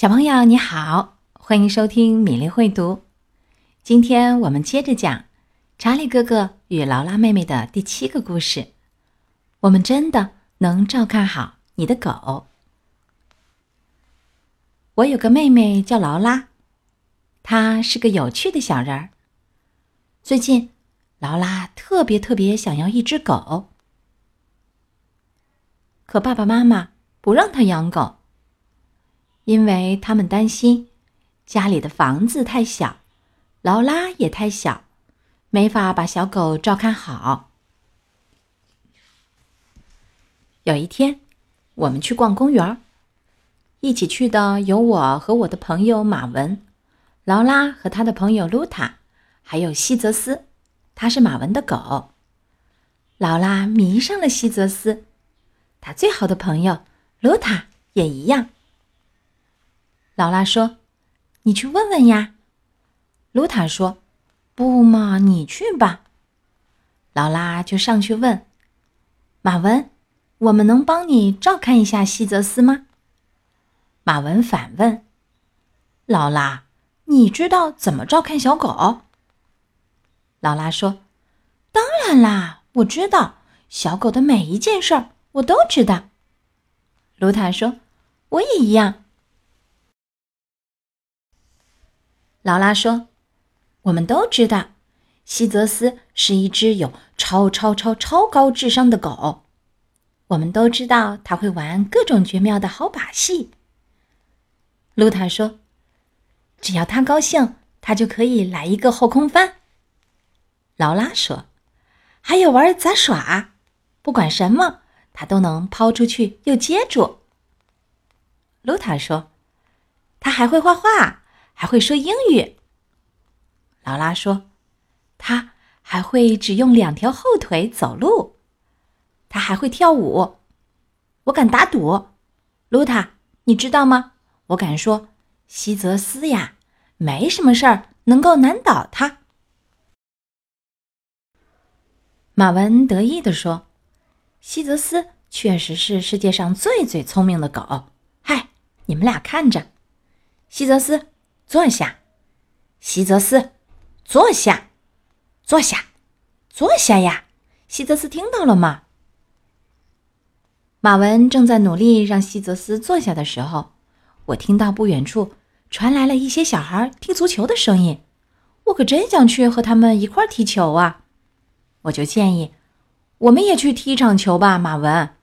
小朋友你好，欢迎收听米粒会读。今天我们接着讲查理哥哥与劳拉妹妹的第七个故事。我们真的能照看好你的狗。我有个妹妹叫劳拉，她是个有趣的小人儿。最近，劳拉特别特别想要一只狗，可爸爸妈妈不让她养狗。因为他们担心家里的房子太小，劳拉也太小，没法把小狗照看好。有一天，我们去逛公园，一起去的有我和我的朋友马文，劳拉和他的朋友露塔，还有西泽斯，他是马文的狗。劳拉迷上了西泽斯，他最好的朋友露塔也一样。劳拉说：“你去问问呀。”卢塔说：“不嘛，你去吧。”劳拉就上去问马文：“我们能帮你照看一下西泽斯吗？”马文反问：“劳拉，你知道怎么照看小狗？”劳拉说：“当然啦，我知道小狗的每一件事儿，我都知道。”卢塔说：“我也一样。”劳拉说：“我们都知道，西泽斯是一只有超超超超高智商的狗。我们都知道他会玩各种绝妙的好把戏。”露塔说：“只要他高兴，他就可以来一个后空翻。”劳拉说：“还有玩杂耍，不管什么，他都能抛出去又接住。”露塔说：“他还会画画。”还会说英语。劳拉说：“他还会只用两条后腿走路，他还会跳舞。我敢打赌，露塔，你知道吗？我敢说，西泽斯呀，没什么事儿能够难倒他。”马文得意地说：“西泽斯确实是世界上最最聪明的狗。嗨，你们俩看着，西泽斯。”坐下，西泽斯，坐下，坐下，坐下呀！西泽斯听到了吗？马文正在努力让西泽斯坐下的时候，我听到不远处传来了一些小孩踢足球的声音。我可真想去和他们一块踢球啊！我就建议，我们也去踢一场球吧。马文，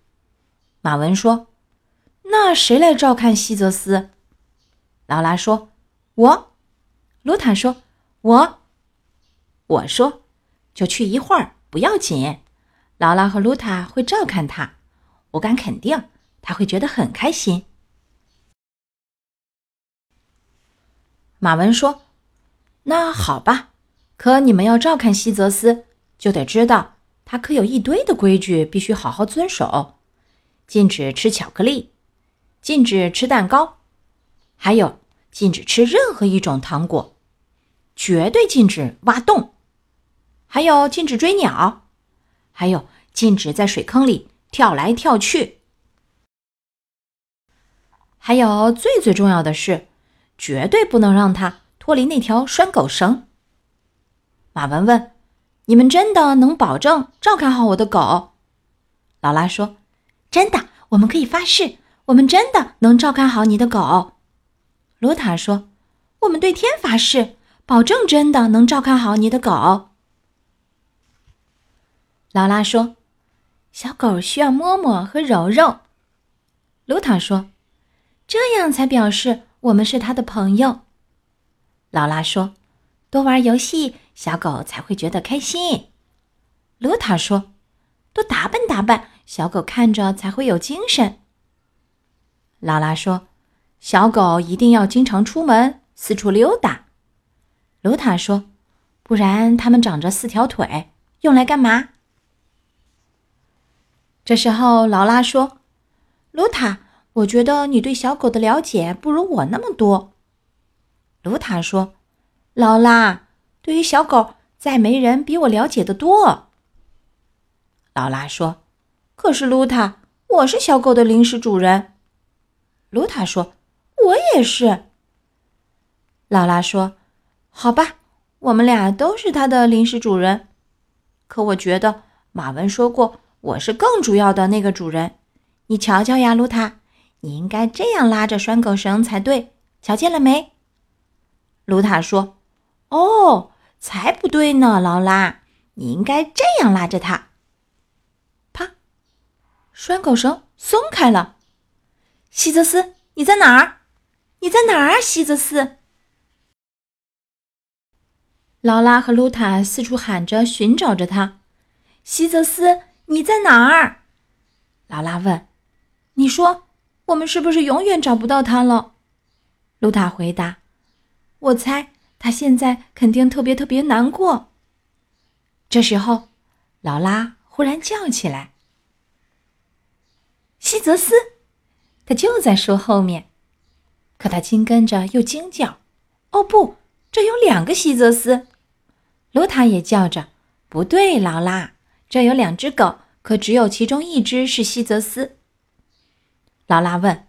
马文说：“那谁来照看西泽斯？”劳拉说。我，卢塔说：“我。”我说：“就去一会儿，不要紧。劳拉和卢塔会照看他，我敢肯定，他会觉得很开心。”马文说：“那好吧，可你们要照看西泽斯，就得知道他可有一堆的规矩，必须好好遵守：禁止吃巧克力，禁止吃蛋糕，还有。”禁止吃任何一种糖果，绝对禁止挖洞，还有禁止追鸟，还有禁止在水坑里跳来跳去，还有最最重要的是，绝对不能让它脱离那条拴狗绳。马文问：“你们真的能保证照看好我的狗？”劳拉说：“真的，我们可以发誓，我们真的能照看好你的狗。”罗塔说：“我们对天发誓，保证真的能照看好你的狗。”劳拉说：“小狗需要摸摸和揉揉。”罗塔说：“这样才表示我们是他的朋友。”劳拉说：“多玩游戏，小狗才会觉得开心。”罗塔说：“多打扮打扮，小狗看着才会有精神。”劳拉说。小狗一定要经常出门四处溜达，卢塔说：“不然它们长着四条腿，用来干嘛？”这时候，劳拉说：“卢塔，我觉得你对小狗的了解不如我那么多。”卢塔说：“劳拉，对于小狗，再没人比我了解的多。”劳拉说：“可是，卢塔，我是小狗的临时主人。”卢塔说。我也是。劳拉说：“好吧，我们俩都是他的临时主人。可我觉得马文说过，我是更主要的那个主人。你瞧瞧呀，露塔，你应该这样拉着拴狗绳才对，瞧见了没？”卢塔说：“哦，才不对呢，劳拉，你应该这样拉着它。”啪，拴狗绳松开了。希泽斯，你在哪儿？你在哪儿啊，希泽斯？劳拉和露塔四处喊着，寻找着他。希泽斯，你在哪儿？劳拉问。你说，我们是不是永远找不到他了？露塔回答。我猜他现在肯定特别特别难过。这时候，劳拉忽然叫起来：“希泽斯！”他就在树后面，可他紧跟着又惊叫：“哦不，这有两个希泽斯！”卢塔也叫着：“不对，劳拉，这有两只狗，可只有其中一只是希泽斯。”劳拉问：“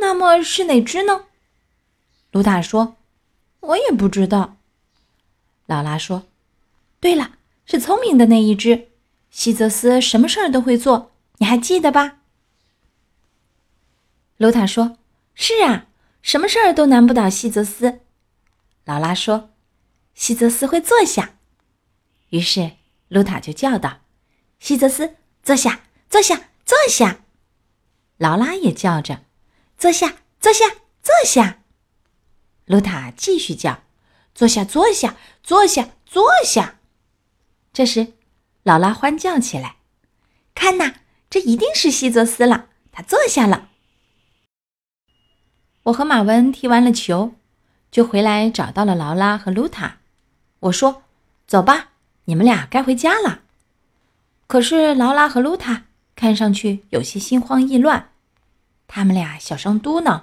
那么是哪只呢？”卢塔说：“我也不知道。”劳拉说：“对了，是聪明的那一只。希泽斯什么事儿都会做，你还记得吧？”卢塔说：“是啊，什么事儿都难不倒希泽斯。”劳拉说：“希泽斯会坐下。”于是卢塔就叫道：“希泽斯，坐下，坐下，坐下。”劳拉也叫着：“坐下，坐下，坐下。”卢塔继续叫：“坐下，坐下，坐下，坐下。”这时，劳拉欢叫起来：“看呐，这一定是希泽斯了，他坐下了。”我和马文踢完了球，就回来找到了劳拉和露塔。我说：“走吧，你们俩该回家了。”可是劳拉和露塔看上去有些心慌意乱，他们俩小声嘟囔：“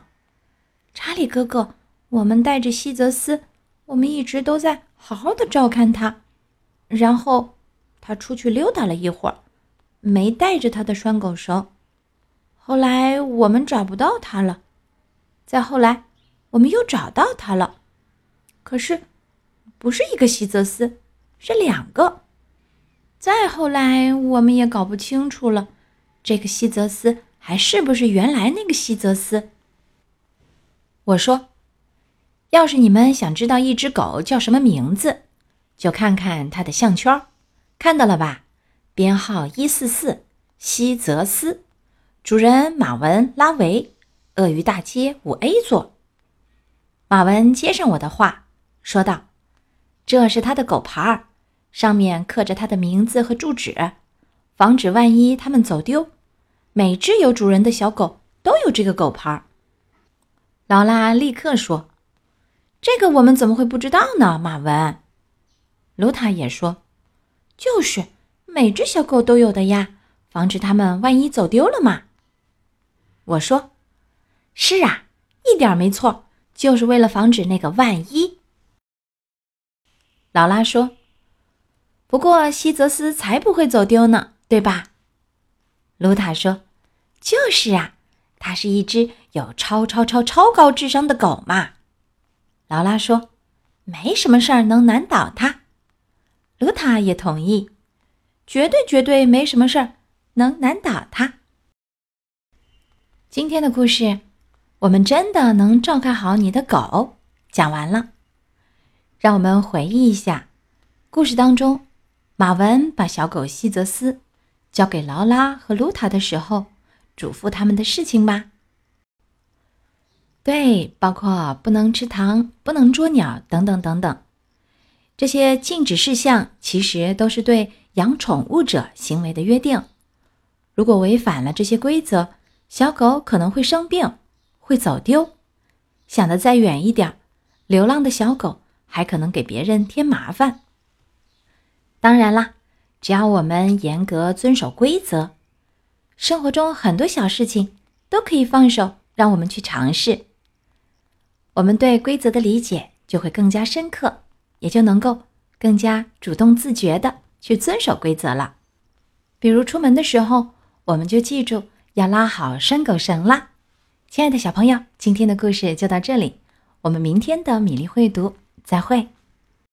查理哥哥，我们带着希泽斯，我们一直都在好好的照看他。然后他出去溜达了一会儿，没带着他的拴狗绳。后来我们找不到他了。”再后来，我们又找到他了，可是不是一个希泽斯，是两个。再后来，我们也搞不清楚了，这个希泽斯还是不是原来那个希泽斯？我说，要是你们想知道一只狗叫什么名字，就看看它的项圈，看到了吧？编号一四四，希泽斯，主人马文拉维。鳄鱼大街五 A 座。马文接上我的话，说道：“这是他的狗牌儿，上面刻着他的名字和住址，防止万一他们走丢。每只有主人的小狗都有这个狗牌儿。”劳拉立刻说：“这个我们怎么会不知道呢？”马文，卢塔也说：“就是，每只小狗都有的呀，防止他们万一走丢了嘛。”我说。是啊，一点没错，就是为了防止那个万一。劳拉说：“不过希泽斯才不会走丢呢，对吧？”卢塔说：“就是啊，它是一只有超超超超高智商的狗嘛。”劳拉说：“没什么事儿能难倒它。”卢塔也同意：“绝对绝对没什么事儿能难倒它。”今天的故事。我们真的能照看好你的狗。讲完了，让我们回忆一下，故事当中，马文把小狗希泽斯交给劳拉和露塔的时候，嘱咐他们的事情吧。对，包括不能吃糖、不能捉鸟等等等等，这些禁止事项其实都是对养宠物者行为的约定。如果违反了这些规则，小狗可能会生病。会走丢，想的再远一点，流浪的小狗还可能给别人添麻烦。当然啦，只要我们严格遵守规则，生活中很多小事情都可以放手，让我们去尝试。我们对规则的理解就会更加深刻，也就能够更加主动自觉的去遵守规则了。比如出门的时候，我们就记住要拉好拴狗绳啦。亲爱的小朋友，今天的故事就到这里，我们明天的米粒会读再会。